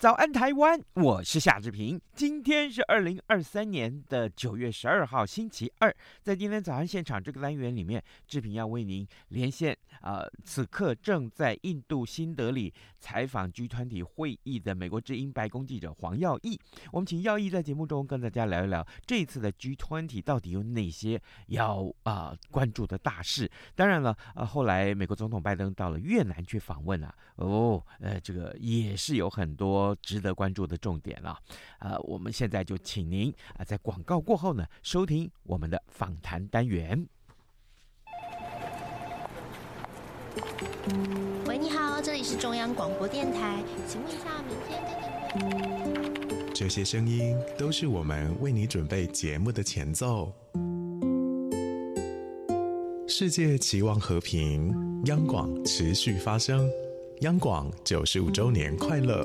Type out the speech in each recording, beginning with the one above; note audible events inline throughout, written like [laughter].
早安，台湾！我是夏志平。今天是二零二三年的九月十二号，星期二。在今天早安现场这个单元里面，志平要为您连线。呃，此刻正在印度新德里采访 G20 会议的美国之音白宫记者黄耀毅。我们请耀毅在节目中跟大家聊一聊这一次的 G20 到底有哪些要啊、呃、关注的大事。当然了，呃，后来美国总统拜登到了越南去访问啊，哦，呃，这个也是有很多。值得关注的重点了，呃，我们现在就请您啊，在广告过后呢，收听我们的访谈单元。喂，你好，这里是中央广播电台，请问一下，明天跟你……这些声音都是我们为你准备节目的前奏。世界期望和平，央广持续发声，央广九十五周年快乐。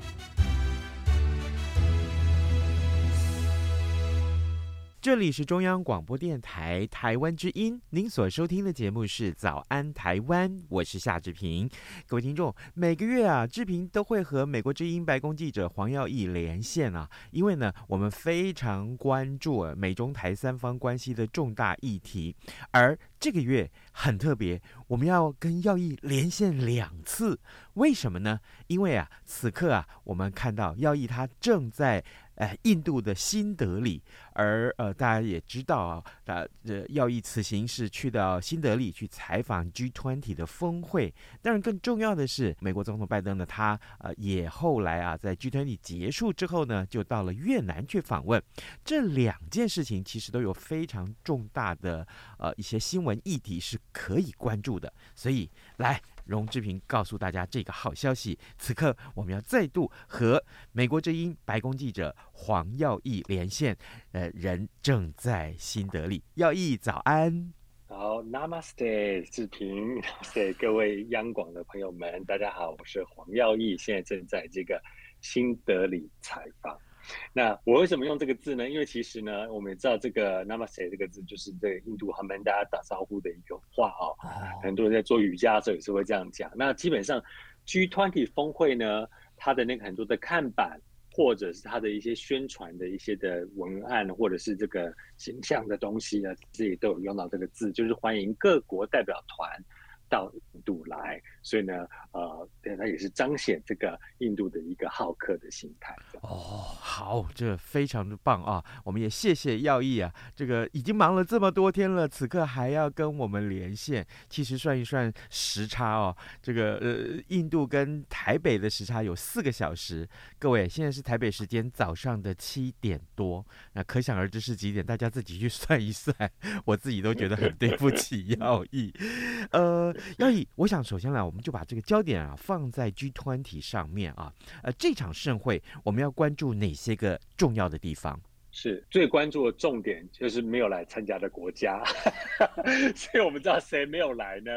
这里是中央广播电台台湾之音，您所收听的节目是《早安台湾》，我是夏志平。各位听众，每个月啊，志平都会和美国之音白宫记者黄耀义连线啊，因为呢，我们非常关注美中台三方关系的重大议题，而这个月很特别，我们要跟耀毅连线两次，为什么呢？因为啊，此刻啊，我们看到耀毅他正在。呃，印度的新德里，而呃，大家也知道啊，呃，耀毅此行是去到新德里去采访 G20 的峰会。当然，更重要的是，美国总统拜登呢，他呃也后来啊，在 G20 结束之后呢，就到了越南去访问。这两件事情其实都有非常重大的呃一些新闻议题是可以关注的。所以，来。荣志平告诉大家这个好消息。此刻我们要再度和美国之音白宫记者黄耀毅连线，呃，人正在新德里。耀毅早安，好，Namaste，志平，Namaste，各位央广的朋友们，大家好，我是黄耀毅，现在正在这个新德里采访。[laughs] 那我为什么用这个字呢？因为其实呢，我们也知道这个 Namaste 这个字就是对印度他们大家打招呼的一个话哦。很多人在做瑜伽的时候也是会这样讲。那基本上 G20 峰会呢，它的那个很多的看板或者是它的一些宣传的一些的文案或者是这个形象的东西呢，自己都有用到这个字，就是欢迎各国代表团到印度来。所以呢，呃，对，它也是彰显这个印度的一个好客的心态。哦，好，这非常的棒啊！我们也谢谢耀义啊，这个已经忙了这么多天了，此刻还要跟我们连线。其实算一算时差哦，这个呃，印度跟台北的时差有四个小时。各位，现在是台北时间早上的七点多，那可想而知是几点？大家自己去算一算。我自己都觉得很对不起 [laughs] 耀义。呃，耀毅，我想首先来。我们就把这个焦点啊放在 G20 上面啊，呃，这场盛会我们要关注哪些个重要的地方？是最关注的重点就是没有来参加的国家，[laughs] 所以我们知道谁没有来呢？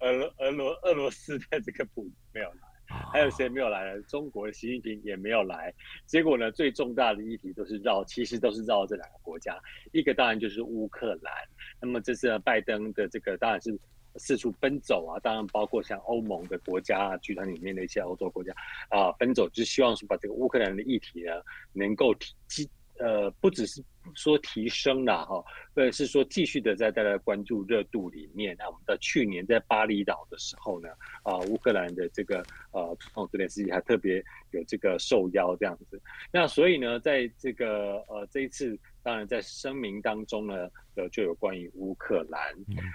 俄俄罗俄罗斯的这个普没有来，还有谁没有来呢？中国的习近平也没有来。结果呢，最重大的议题都是绕，其实都是绕这两个国家，一个当然就是乌克兰。那么这次拜登的这个当然是。四处奔走啊，当然包括像欧盟的国家啊集团里面的一些欧洲国家啊，奔走就希望是把这个乌克兰的议题呢，能够提呃，不只是说提升了哈，而是说继续的在大家关注热度里面。那我们在去年在巴厘岛的时候呢，啊，乌克兰的这个呃总统泽连斯基还特别有这个受邀这样子。那所以呢，在这个呃这一次，当然在声明当中呢，呃就有关于乌克兰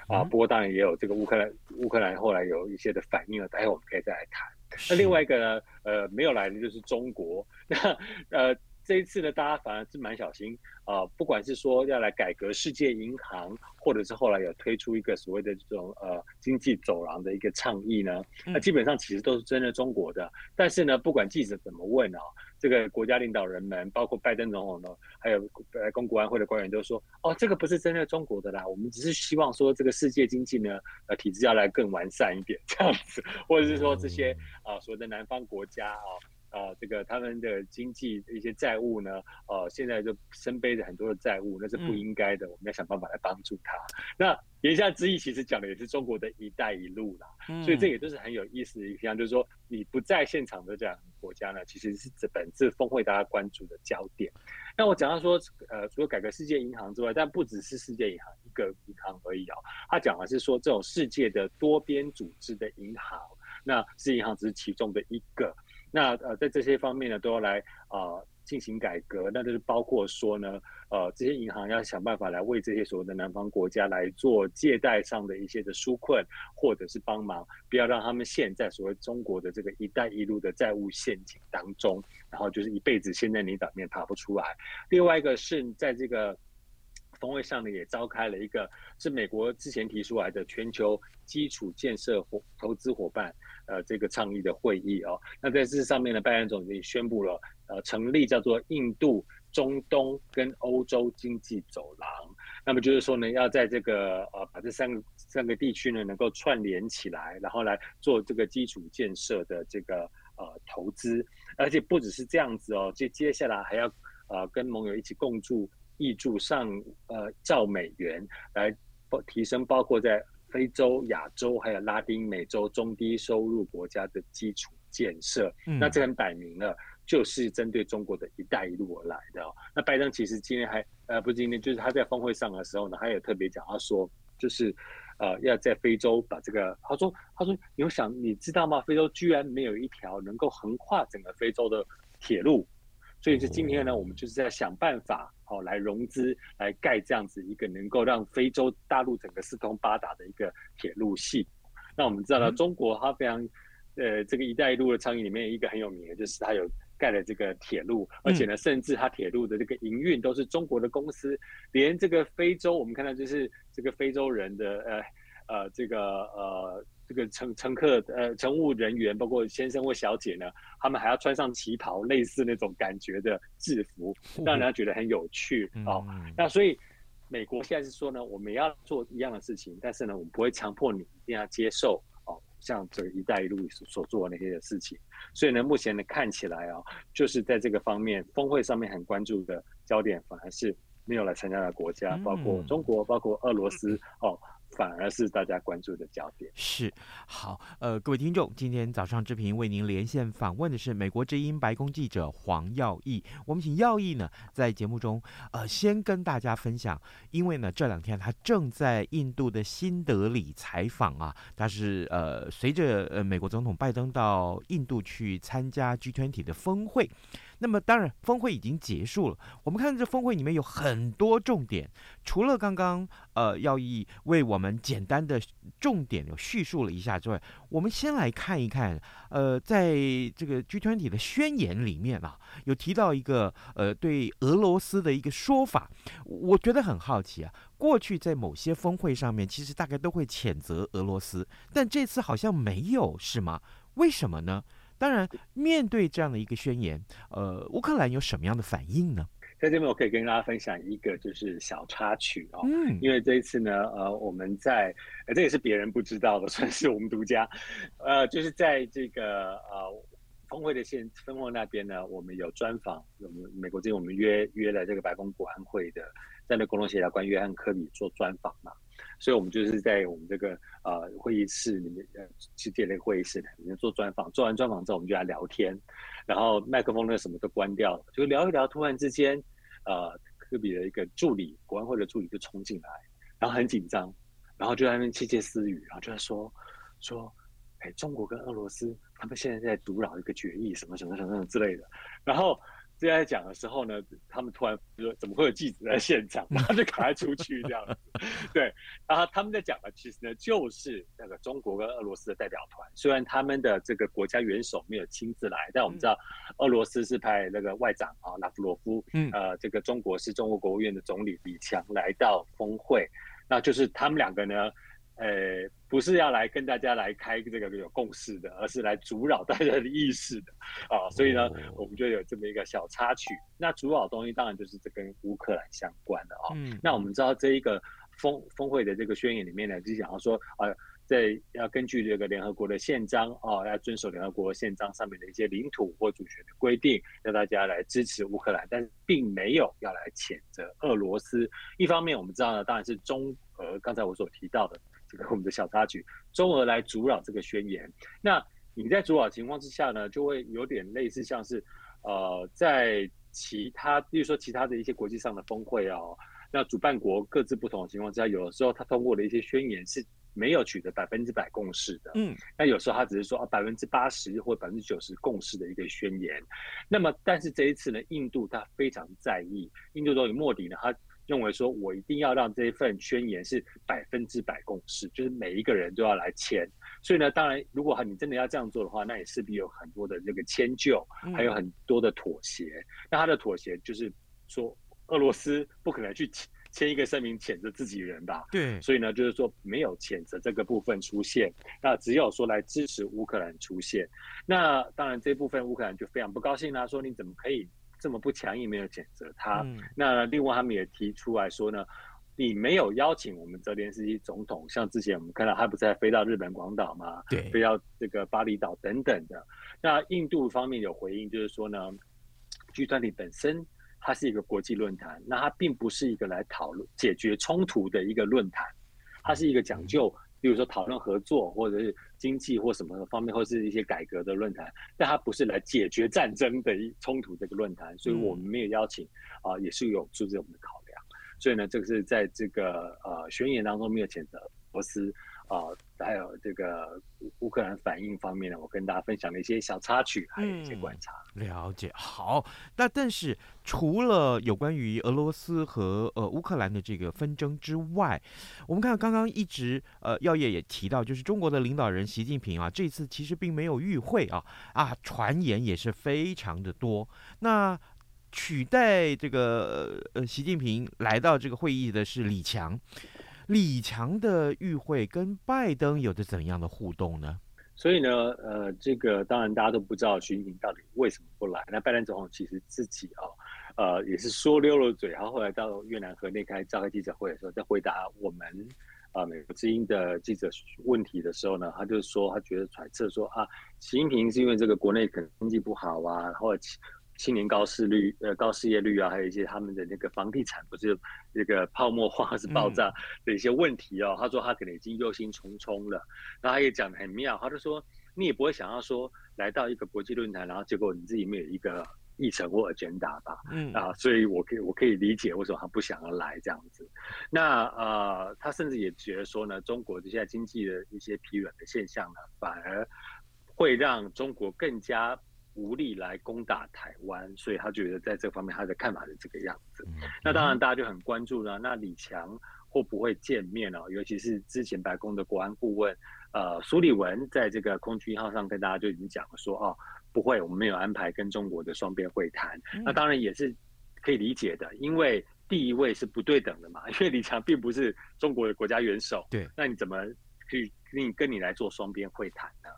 啊，不过当然也有这个乌克兰乌克兰后来有一些的反应了，待会我们可以再来谈。那另外一个呢，呃没有来的就是中国，那呃。这一次呢，大家反而是蛮小心啊、呃，不管是说要来改革世界银行，或者是后来有推出一个所谓的这种呃经济走廊的一个倡议呢，那基本上其实都是针对中国的。但是呢，不管记者怎么问啊，这个国家领导人们，包括拜登总统呢，还有白宫国安会的官员都说，哦，这个不是针对中国的啦，我们只是希望说这个世界经济呢，呃，体制要来更完善一点这样子，或者是说这些啊、呃、所谓的南方国家啊。啊、呃，这个他们的经济一些债务呢，呃，现在就身背着很多的债务，那是不应该的。嗯、我们要想办法来帮助他。那言下之意，其实讲的也是中国的一带一路啦。嗯、所以这也都是很有意思的一项，就是说你不在现场的这样的国家呢，其实是这本次峰会大家关注的焦点。那我讲到说，呃，除了改革世界银行之外，但不只是世界银行一个银行而已啊、哦。他讲的是说，这种世界的多边组织的银行，那世界银行只是其中的一个。那呃，在这些方面呢，都要来啊呃、进行改革。那就是包括说呢，呃，这些银行要想办法来为这些所谓的南方国家来做借贷上的一些的纾困，或者是帮忙，不要让他们陷在所谓中国的这个“一带一路”的债务陷阱当中，然后就是一辈子陷在泥沼里面爬不出来。另外一个是在这个。峰会上呢，也召开了一个是美国之前提出来的全球基础建设伙投资伙伴呃这个倡议的会议哦。那在这上面呢，拜登总统也宣布了呃成立叫做印度、中东跟欧洲经济走廊。那么就是说呢，要在这个呃把这三个三个地区呢能够串联起来，然后来做这个基础建设的这个呃投资。而且不只是这样子哦，接接下来还要呃跟盟友一起共筑。挹注上呃兆美元来提升，包括在非洲、亚洲还有拉丁美洲中低收入国家的基础建设。嗯、那这很摆明了，就是针对中国的一带一路而来的、哦。那拜登其实今天还呃不是今天，就是他在峰会上的时候呢，他也特别讲，他说就是呃要在非洲把这个，他说他说你有想你知道吗？非洲居然没有一条能够横跨整个非洲的铁路。所以，就今天呢，我们就是在想办法，哦，来融资，来盖这样子一个能够让非洲大陆整个四通八达的一个铁路系。那我们知道呢，中国它非常，呃，这个“一带一路”的倡议里面一个很有名的，就是它有盖了这个铁路，而且呢，甚至它铁路的这个营运都是中国的公司，连这个非洲，我们看到就是这个非洲人的，呃，呃，这个呃。这个乘乘客呃乘务人员，包括先生或小姐呢，他们还要穿上旗袍，类似那种感觉的制服，让人家觉得很有趣哦。那所以美国现在是说呢，我们要做一样的事情，但是呢，我们不会强迫你一定要接受哦，像这个“一带一路”所所做的那些的事情。所以呢，目前呢看起来啊、哦，就是在这个方面峰会上面很关注的焦点，反而是没有来参加的国家，包括中国，包括俄罗斯哦。反而是大家关注的焦点。是，好，呃，各位听众，今天早上志平为您连线访问的是美国之音白宫记者黄耀毅。我们请耀毅呢，在节目中，呃，先跟大家分享，因为呢，这两天他正在印度的新德里采访啊，他是呃，随着呃美国总统拜登到印度去参加 G20 的峰会。那么当然，峰会已经结束了。我们看这峰会里面有很多重点，除了刚刚呃耀毅为我们简单的重点有叙述了一下之外，我们先来看一看，呃，在这个 G20 的宣言里面啊，有提到一个呃对俄罗斯的一个说法，我觉得很好奇啊。过去在某些峰会上面，其实大概都会谴责俄罗斯，但这次好像没有，是吗？为什么呢？当然，面对这样的一个宣言，呃，乌克兰有什么样的反应呢？在这边，我可以跟大家分享一个就是小插曲哦，嗯，因为这一次呢，呃，我们在，呃，这也是别人不知道的，算是我们独家，呃，就是在这个呃峰会的现峰会那边呢，我们有专访，我们美国这边我们约约了这个白宫国安会的战略共同协调官约翰科比做专访嘛。所以，我们就是在我们这个呃会议室里面，呃，去建那个会议室里面做专访。做完专访之后，我们就来聊天，然后麦克风呢什么都关掉了，就聊一聊。突然之间，呃科比的一个助理，国安会的助理就冲进来，然后很紧张，然后就在那边窃窃私语，然后就在说说，哎，中国跟俄罗斯他们现在在阻扰一个决议，什么什么什么什么之类的，然后。这在讲的时候呢，他们突然说：“怎么会有记者在现场？” [laughs] 然后就赶快出去这样子。对，然后他们在讲的其实呢，就是那个中国跟俄罗斯的代表团。虽然他们的这个国家元首没有亲自来，但我们知道俄罗斯是派那个外长啊拉夫罗夫，嗯，呃，这个中国是中国国务院的总理李强来到峰会，那就是他们两个呢。呃，不是要来跟大家来开这个有共识的，而是来阻扰大家的意识的啊，所以呢，我们就有这么一个小插曲。那阻扰东西当然就是这跟乌克兰相关的啊。嗯，那我们知道这一个峰峰会的这个宣言里面呢，就讲到说啊，在要根据这个联合国的宪章啊，要遵守联合国宪章上面的一些领土或主权的规定，让大家来支持乌克兰，但是并没有要来谴责俄罗斯。一方面我们知道呢，当然是中俄刚才我所提到的。这个 [laughs] 我们的小插曲，中俄来阻扰这个宣言。那你在阻扰情况之下呢，就会有点类似像是，呃，在其他，比如说其他的一些国际上的峰会哦，那主办国各自不同的情况之下，有的时候他通过的一些宣言是没有取得百分之百共识的。嗯，那有时候他只是说啊百分之八十或百分之九十共识的一个宣言。那么，但是这一次呢，印度他非常在意，印度总理莫迪呢，他。认为说，我一定要让这一份宣言是百分之百共识，就是每一个人都要来签。所以呢，当然，如果你真的要这样做的话，那也势必有很多的这个迁就，还有很多的妥协。嗯、那他的妥协就是说，俄罗斯不可能去签一个声明谴责自己人吧？对。所以呢，就是说没有谴责这个部分出现，那只有说来支持乌克兰出现。那当然，这部分乌克兰就非常不高兴啦，说你怎么可以？这么不强硬，没有谴责他。嗯、那另外他们也提出来说呢，你没有邀请我们泽连斯基总统，像之前我们看到他不是还飞到日本广岛吗？对，飞到这个巴厘岛等等的。那印度方面有回应，就是说呢，G20 本身它是一个国际论坛，那它并不是一个来讨论解决冲突的一个论坛，它是一个讲究。嗯比如说讨论合作，或者是经济或什么方面，或是一些改革的论坛，但它不是来解决战争的一冲突这个论坛，所以我们没有邀请啊、呃，也是有出自我们的考量。所以呢，这个是在这个呃宣言当中没有谴责俄罗斯。啊、呃，还有这个乌克兰反应方面呢，我跟大家分享了一些小插曲，还有一些观察。嗯、了解，好。那但是除了有关于俄罗斯和呃乌克兰的这个纷争之外，我们看刚刚一直呃耀业也提到，就是中国的领导人习近平啊，这次其实并没有与会啊啊，传言也是非常的多。那取代这个呃习近平来到这个会议的是李强。李强的与会跟拜登有着怎样的互动呢？所以呢，呃，这个当然大家都不知道习近平到底为什么不来。那拜登总统其实自己啊、呃，也是说溜了嘴，然后后来到越南河内开召开记者会的时候，在回答我们啊、美国之音的记者问题的时候呢，他就说他觉得揣测说啊，习近平是因为这个国内可能经济不好啊，然后。青年高失率，呃，高失业率啊，还有一些他们的那个房地产不是那个泡沫化，是爆炸的一些问题哦。嗯、他说他可能已经忧心忡忡了。然后他也讲的很妙，他就说你也不会想要说来到一个国际论坛，然后结果你自己没有一个议程或 agenda 吧？嗯啊，所以我可以我可以理解为什么他不想要来这样子。那呃，他甚至也觉得说呢，中国现在经济的一些疲软的现象呢，反而会让中国更加。无力来攻打台湾，所以他觉得在这方面他的看法是这个样子。那当然大家就很关注了，那李强会不会见面呢？尤其是之前白宫的国安顾问呃苏利文在这个空军一号上跟大家就已经讲了说哦，不会，我们没有安排跟中国的双边会谈。那当然也是可以理解的，因为第一位是不对等的嘛，因为李强并不是中国的国家元首，对，那你怎么去跟你跟你来做双边会谈呢？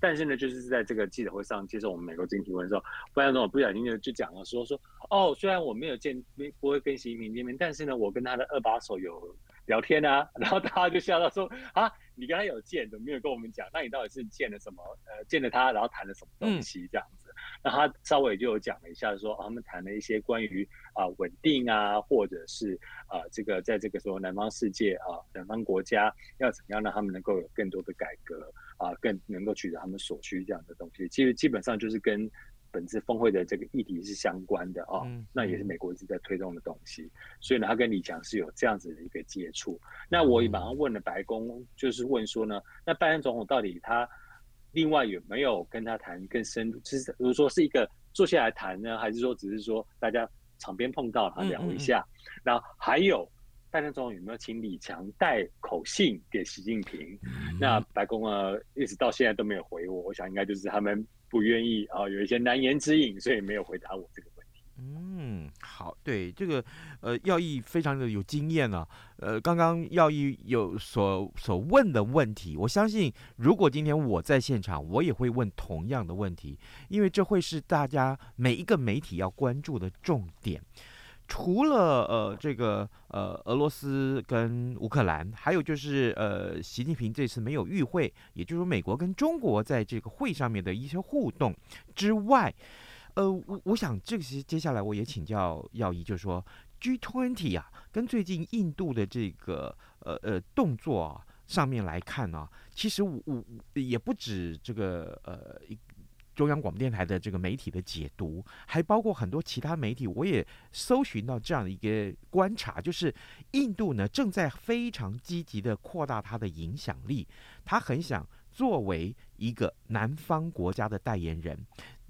但是呢，就是在这个记者会上接受我们美国经济提问的时候，副总统不小心就就讲了说说哦，虽然我没有见没不会跟习近平见面，但是呢，我跟他的二把手有聊天啊，[laughs] 然后大家就笑到说啊，你跟他有见，怎么没有跟我们讲？那你到底是见了什么？呃，见了他，然后谈了什么东西这样子？嗯、那他稍微就有讲了一下说，说、啊、他们谈了一些关于啊稳定啊，或者是啊这个在这个时候南方世界啊南方国家要怎么样让他们能够有更多的改革。啊，更能够取得他们所需这样的东西，其实基本上就是跟本次峰会的这个议题是相关的哦，嗯、那也是美国一直在推动的东西，所以呢，他跟李强是有这样子的一个接触。那我也马上问了白宫，就是问说呢，那拜登总统到底他另外有没有跟他谈更深入？其实比如说是一个坐下来谈呢，还是说只是说大家场边碰到他聊一下？那、嗯嗯、还有。拜登总统有没有请李强带口信给习近平？嗯、那白宫啊，一直到现在都没有回我。我想应该就是他们不愿意啊，有一些难言之隐，所以没有回答我这个。嗯，好，对这个呃，耀义非常的有经验啊。呃，刚刚耀义有所所问的问题，我相信如果今天我在现场，我也会问同样的问题，因为这会是大家每一个媒体要关注的重点。除了呃这个呃俄罗斯跟乌克兰，还有就是呃习近平这次没有与会，也就是说美国跟中国在这个会上面的一些互动之外，呃我我想这个是接下来我也请教耀一，就是说 G20 啊，跟最近印度的这个呃呃动作啊上面来看呢，其实我我也不止这个呃。中央广播电台的这个媒体的解读，还包括很多其他媒体，我也搜寻到这样的一个观察，就是印度呢正在非常积极的扩大它的影响力，他很想作为一个南方国家的代言人。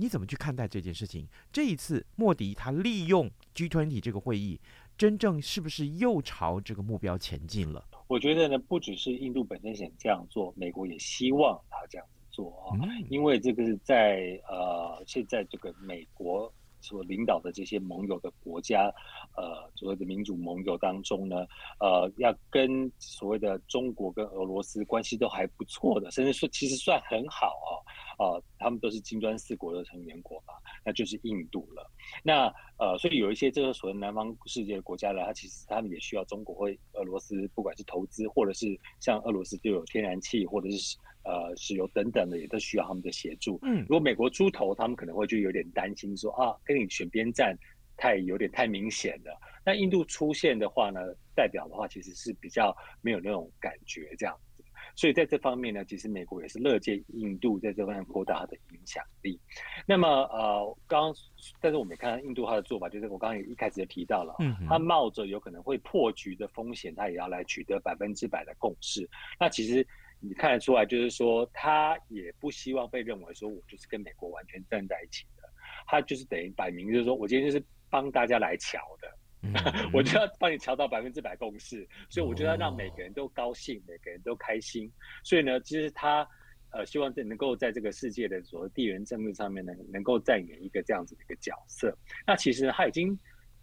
你怎么去看待这件事情？这一次莫迪他利用 G20 这个会议，真正是不是又朝这个目标前进了？我觉得呢，不只是印度本身想这样做，美国也希望他这样子。做啊，因为这个是在呃，现在这个美国所领导的这些盟友的国家，呃，所谓的民主盟友当中呢，呃，要跟所谓的中国跟俄罗斯关系都还不错的，甚至说其实算很好啊。啊、呃，他们都是金砖四国的成员国嘛，那就是印度了。那呃，所以有一些这个所谓南方世界的国家呢，它其实他们也需要中国或俄罗斯，不管是投资，或者是像俄罗斯就有天然气或者是呃石油等等的，也都需要他们的协助。嗯，如果美国出头，他们可能会就有点担心说啊，跟你选边站太有点太明显了。那印度出现的话呢，代表的话其实是比较没有那种感觉这样子。所以在这方面呢，其实美国也是乐见印度在这方面扩大它的影响力。那么呃，刚刚但是我们也看到印度它的做法，就是我刚刚也一开始就提到了，嗯，它冒着有可能会破局的风险，它也要来取得百分之百的共识。那其实你看得出来，就是说他也不希望被认为说我就是跟美国完全站在一起的，他就是等于摆明就是说我今天就是帮大家来瞧的。[laughs] 我就要帮你瞧到百分之百共识，所以我就要让每个人都高兴，哦、每个人都开心。所以呢，其实他呃希望这能够在这个世界的所谓地缘政治上面呢，能够扮演一个这样子的一个角色。那其实他已经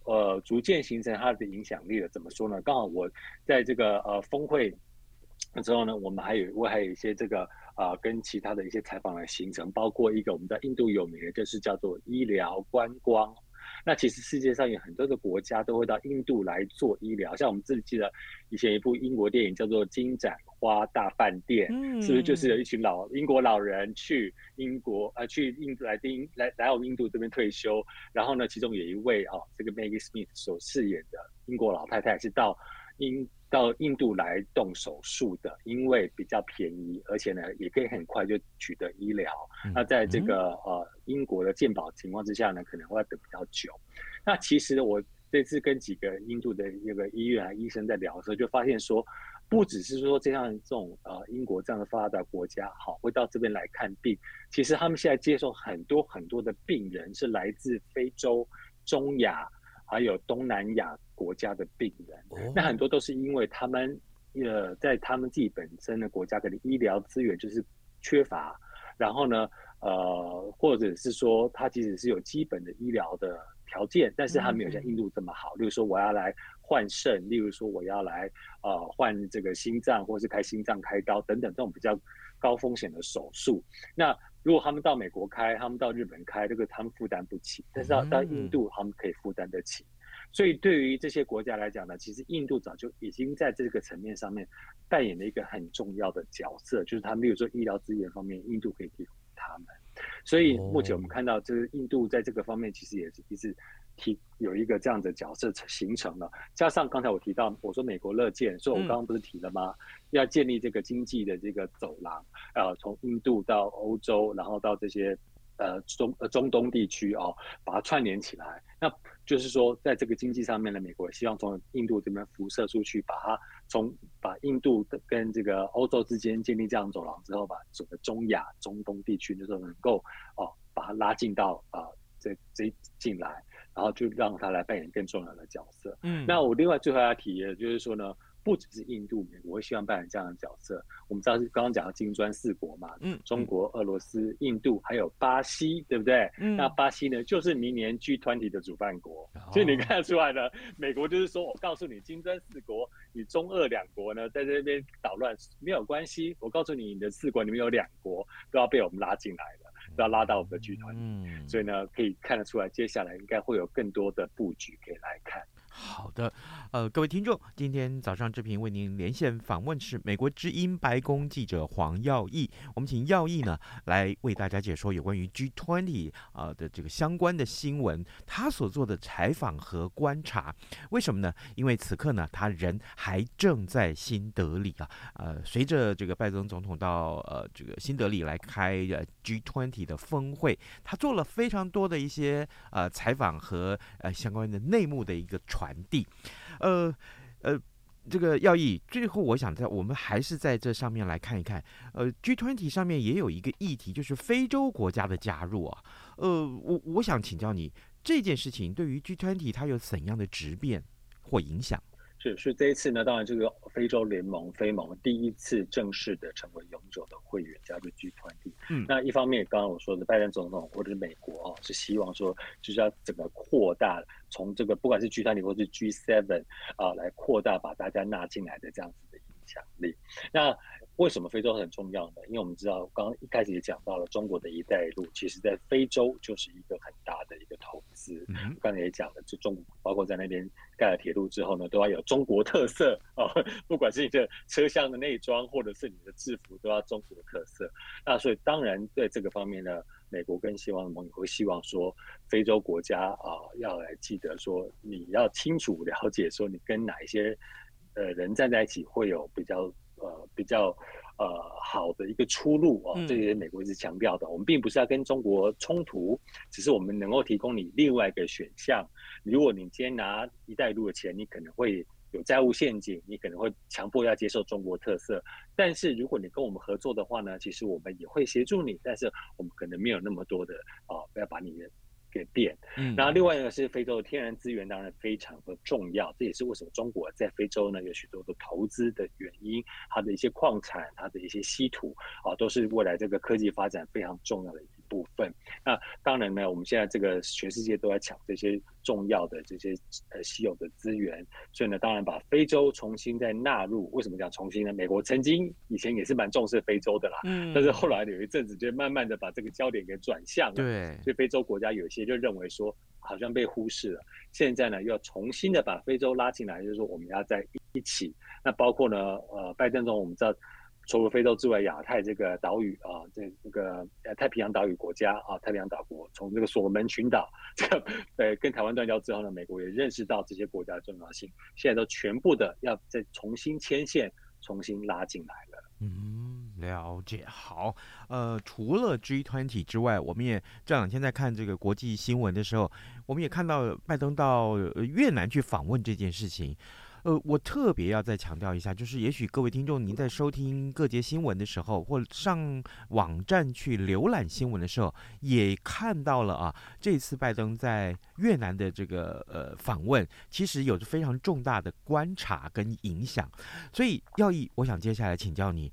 呃逐渐形成他的影响力了。怎么说呢？刚好我在这个呃峰会之后呢，我们还有我还有一些这个啊、呃、跟其他的一些采访的行程，包括一个我们在印度有名的，就是叫做医疗观光。那其实世界上有很多的国家都会到印度来做医疗，像我们自己记得以前一部英国电影叫做《金盏花大饭店》，嗯，是不是就是有一群老英国老人去英国呃去印度来印来来我们印度这边退休，然后呢，其中有一位哦，这个 Maggie Smith 所饰演的英国老太太是到英。到印度来动手术的，因为比较便宜，而且呢也可以很快就取得医疗。嗯、那在这个呃英国的健保情况之下呢，可能会要等比较久。那其实我这次跟几个印度的那个医院啊医生在聊的时候，就发现说，不只是说这样这种呃英国这样的发达国家好会到这边来看病，其实他们现在接受很多很多的病人是来自非洲、中亚。还有东南亚国家的病人，那很多都是因为他们呃，在他们自己本身的国家可能医疗资源就是缺乏，然后呢，呃，或者是说他即使是有基本的医疗的条件，但是他没有像印度这么好。例如说我要来换肾，例如说我要来呃换这个心脏，或是开心脏开刀等等这种比较高风险的手术，那。如果他们到美国开，他们到日本开，这个他们负担不起。但是到到印度，他们可以负担得起。所以对于这些国家来讲呢，其实印度早就已经在这个层面上面扮演了一个很重要的角色，就是他们比如说医疗资源方面，印度可以提供他们。所以目前我们看到，就是印度在这个方面其实也是一直提有一个这样的角色形成了。加上刚才我提到，我说美国乐见，所以我刚刚不是提了吗？要建立这个经济的这个走廊，呃，从印度到欧洲，然后到这些呃中呃中东地区哦，把它串联起来。那就是说，在这个经济上面呢，美国也希望从印度这边辐射出去，把它从把印度的跟这个欧洲之间建立这样走廊之后，把整个中亚、中东地区的时候能够哦把它拉近到啊、呃、这这进来，然后就让他来扮演更重要的角色。嗯，那我另外最后要提的就是说呢。不只是印度，美国会希望扮演这样的角色。我们知道是刚刚讲到金砖四国嘛，嗯，中国、俄罗斯、印度还有巴西，对不对？嗯，那巴西呢，就是明年 G 团体的主办国，哦、所以你看得出来呢，美国就是说我告诉你，金砖四国，你中俄两国呢在这边捣乱没有关系，我告诉你，你的四国里面有两国都要被我们拉进来要拉到我们的 G20。嗯，所以呢，可以看得出来，接下来应该会有更多的布局可以来看。好的，呃，各位听众，今天早上志平为您连线访问是美国之音白宫记者黄耀毅，我们请耀毅呢来为大家解说有关于 G20 啊的这个相关的新闻，他所做的采访和观察，为什么呢？因为此刻呢，他人还正在新德里啊，呃，随着这个拜登总统到呃这个新德里来开呃 G20 的峰会，他做了非常多的一些呃采访和呃相关的内幕的一个传。传递，呃呃，这个要义，最后我想在我们还是在这上面来看一看，呃，G20 上面也有一个议题，就是非洲国家的加入啊，呃，我我想请教你，这件事情对于 G20 它有怎样的质变或影响？是，是这一次呢，当然这个非洲联盟非盟第一次正式的成为永久的会员，加入 G 团体。嗯，那一方面，刚刚我说的拜登总统或者是美国哦，是希望说就是要整个扩大，从这个不管是 G 团体或是 G7 啊，来扩大把大家纳进来的这样子的影响力。那为什么非洲很重要呢？因为我们知道，刚刚一开始也讲到了中国的一带一路，其实在非洲就是一个很大的一个投资。嗯，刚才也讲了，就中国包括在那边盖了铁路之后呢，都要有中国特色哦，[laughs] 不管是你的车厢的内装，或者是你的制服，都要中国特色。那所以当然在这个方面呢，美国跟西方盟友会希望说，非洲国家啊，要来记得说，你要清楚了解说，你跟哪一些呃人站在一起会有比较。呃，比较呃好的一个出路啊，这也美国一直强调的，我们并不是要跟中国冲突，只是我们能够提供你另外一个选项。如果你今天拿一带一路的钱，你可能会有债务陷阱，你可能会强迫要接受中国特色。但是如果你跟我们合作的话呢，其实我们也会协助你，但是我们可能没有那么多的啊，不要把你的。给变，嗯，然后另外一个是非洲的天然资源，当然非常的重要，这也是为什么中国在非洲呢有许多的投资的原因，它的一些矿产，它的一些稀土啊，都是未来这个科技发展非常重要的一部分。那当然呢，我们现在这个全世界都在抢这些。重要的这些呃稀有的资源，所以呢，当然把非洲重新再纳入。为什么讲重新呢？美国曾经以前也是蛮重视非洲的啦，嗯，但是后来有一阵子就慢慢的把这个焦点给转向了，对，所以非洲国家有些就认为说好像被忽视了。现在呢，又要重新的把非洲拉进来，就是说我们要在一起。那包括呢，呃，拜登总统我们知道。除了非洲之外，亚太这个岛屿啊，这这个呃太平洋岛屿国家啊，太平洋岛国，从这个所罗门群岛这个呃跟台湾断交之后呢，美国也认识到这些国家的重要性，现在都全部的要再重新牵线，重新拉进来了。嗯，了解。好，呃，除了 G20 之外，我们也这两天在看这个国际新闻的时候，我们也看到拜登到越南去访问这件事情。呃，我特别要再强调一下，就是也许各位听众您在收听各节新闻的时候，或上网站去浏览新闻的时候，也看到了啊，这次拜登在越南的这个呃访问，其实有着非常重大的观察跟影响。所以耀毅，我想接下来请教你，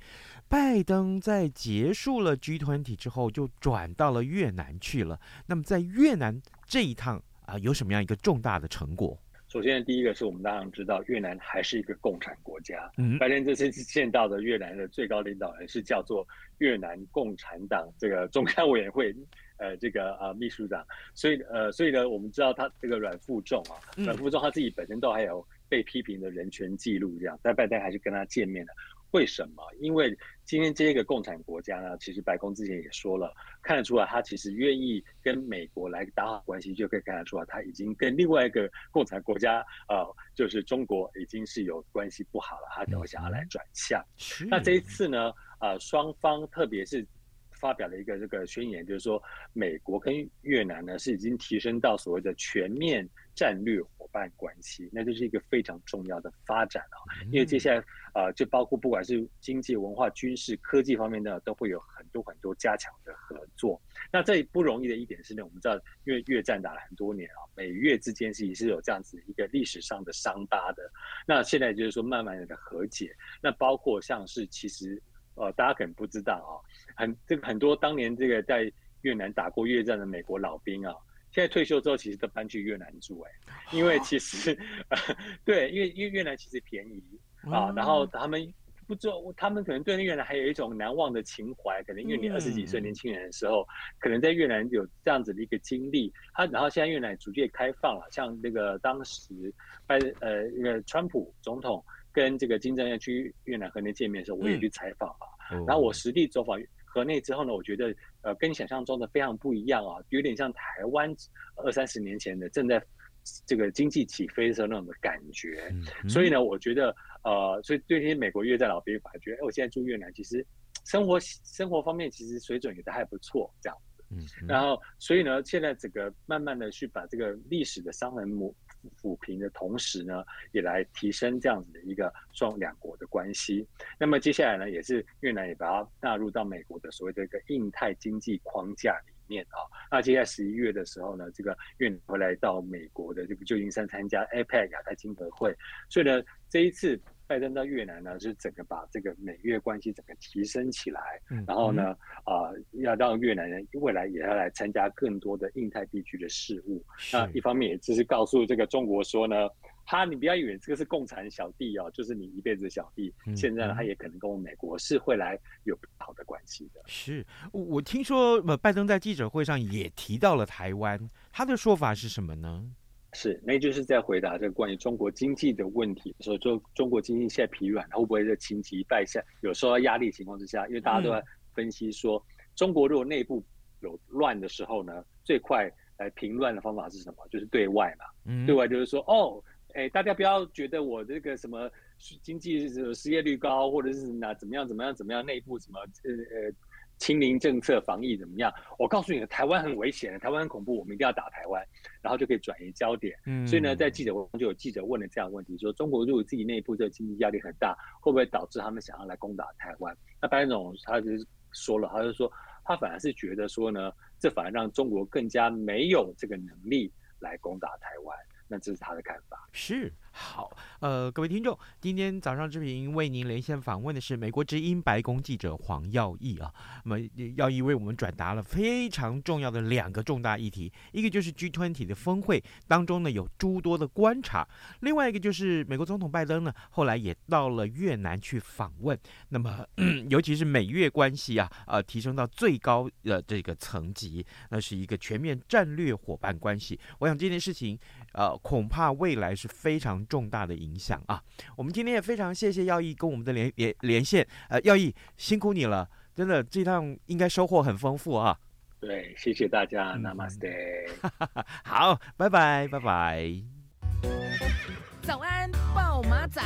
拜登在结束了 G20 之后，就转到了越南去了。那么在越南这一趟啊，有什么样一个重大的成果？首先，第一个是我们当然知道，越南还是一个共产国家。嗯，拜登这次见到的越南的最高领导人是叫做越南共产党这个中央委员会，[laughs] 呃，这个呃秘书长。所以呃，所以呢，我们知道他这个阮富仲啊，阮富仲他自己本身都还有被批评的人权记录这样，但拜登还是跟他见面了。为什么？因为今天这个共产国家呢，其实白宫之前也说了，看得出来他其实愿意跟美国来打好关系，就可以看得出来他已经跟另外一个共产国家，呃，就是中国已经是有关系不好了，他才会想要来转向。那这一次呢，呃，双方特别是发表了一个这个宣言，就是说美国跟越南呢是已经提升到所谓的全面战略伙伴关系，那就是一个非常重要的发展啊。因为接下来啊、呃，就包括不管是经济、文化、军事、科技方面呢，都会有很多很多加强的合作。那这不容易的一点是呢，我们知道，因为越战打了很多年啊，美越之间是也是有这样子一个历史上的伤疤的。那现在就是说慢慢的和解，那包括像是其实。呃，大家可能不知道啊，很这个很多当年这个在越南打过越战的美国老兵啊，现在退休之后其实都搬去越南住哎，因为其实、呃、[laughs] 对，因为因为越南其实便宜啊，然后他们不知道，他们可能对越南还有一种难忘的情怀，可能因为你二十几岁年轻人的时候，可能在越南有这样子的一个经历，他然后现在越南逐渐开放了，像那个当时拜呃那个川普总统。跟这个金正恩去越南河内见面的时候，我也去采访啊。嗯、然后我实地走访河内之后呢，我觉得呃跟你想象中的非常不一样啊，有点像台湾二三十年前的正在这个经济起飞的时候那种的感觉。嗯、所以呢，我觉得呃，所以对那些美国越战老兵反而觉得，哎，我现在住越南，其实生活生活方面其实水准也都还不错，这样子。嗯。然后，所以呢，现在整个慢慢的去把这个历史的伤痕磨。抚平的同时呢，也来提升这样子的一个双两国的关系。那么接下来呢，也是越南也把它纳入到美国的所谓的一个印太经济框架里面啊。那接下来十一月的时候呢，这个越南会来到美国的这个旧金山参加 APEC 亚太经合会，所以呢，这一次。拜登到越南呢，是整个把这个美越关系整个提升起来，嗯、然后呢，啊、呃，要让越南人未来也要来参加更多的印太地区的事务。那一方面也就是告诉这个中国说呢，他你不要以为这个是共产小弟哦，就是你一辈子的小弟，嗯、现在呢，他也可能跟我们美国是会来有好的关系的。是我听说，拜登在记者会上也提到了台湾，他的说法是什么呢？是，那就是在回答这个关于中国经济的问题，说中中国经济现在疲软，会不会在情急败下，有受到压力情况之下，因为大家都在分析说，嗯、中国如果内部有乱的时候呢，最快来平乱的方法是什么？就是对外嘛，嗯、对外就是说，哦，哎，大家不要觉得我这个什么经济失业率高，或者是哪怎么样怎么样怎么样，内部什么呃呃。清零政策、防疫怎么样？我告诉你，台湾很危险，台湾很恐怖，我们一定要打台湾，然后就可以转移焦点。嗯，所以呢，在记者会中就有记者问了这样的问题：说中国如果自己内部这个经济压力很大，会不会导致他们想要来攻打台湾？那拜登总他就是说了，他就说他反而是觉得说呢，这反而让中国更加没有这个能力来攻打台湾。那这是他的看法。是。好，呃，各位听众，今天早上之平为您连线访问的是美国之音白宫记者黄耀毅啊。那么耀毅为我们转达了非常重要的两个重大议题，一个就是 G20 的峰会当中呢有诸多的观察，另外一个就是美国总统拜登呢后来也到了越南去访问，那么 [clears throat] 尤其是美越关系啊，呃，提升到最高的这个层级，那是一个全面战略伙伴关系。我想这件事情，呃，恐怕未来是非常。重大的影响啊！我们今天也非常谢谢耀义跟我们的连连连线，呃，耀义辛苦你了，真的这趟应该收获很丰富啊！对，谢谢大家，Namaste，[laughs] 好，拜拜，拜拜，早安，暴马仔。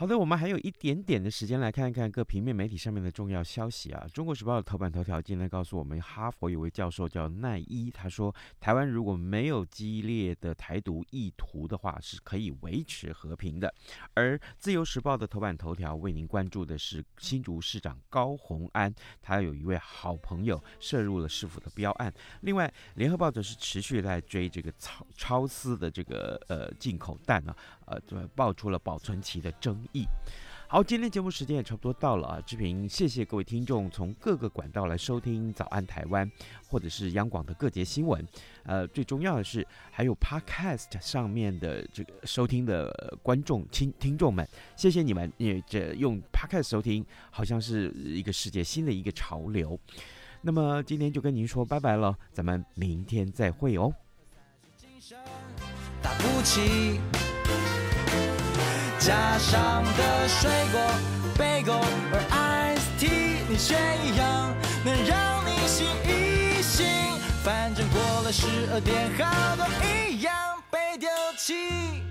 好的，我们还有一点点的时间来看一看各平面媒体上面的重要消息啊。中国时报的头版头条今天告诉我们，哈佛有位教授叫奈伊，他说，台湾如果没有激烈的台独意图的话，是可以维持和平的。而自由时报的头版头条为您关注的是新竹市长高虹安，他有一位好朋友涉入了市府的标案。另外，联合报则是持续在追这个超超丝的这个呃进口蛋啊。呃，对，爆出了保存期的争议议。好，今天节目时间也差不多到了啊，志平，谢谢各位听众从各个管道来收听《早安台湾》，或者是央广的各节新闻。呃，最重要的是还有 Podcast 上面的这个收听的观众听听众们，谢谢你们，因为这用 Podcast 收听好像是一个世界新的一个潮流。那么今天就跟您说拜拜了，咱们明天再会哦。架上的水果、贝果而 ice tea，你却一样能让你醒一醒。反正过了十二点，好多一样被丢弃。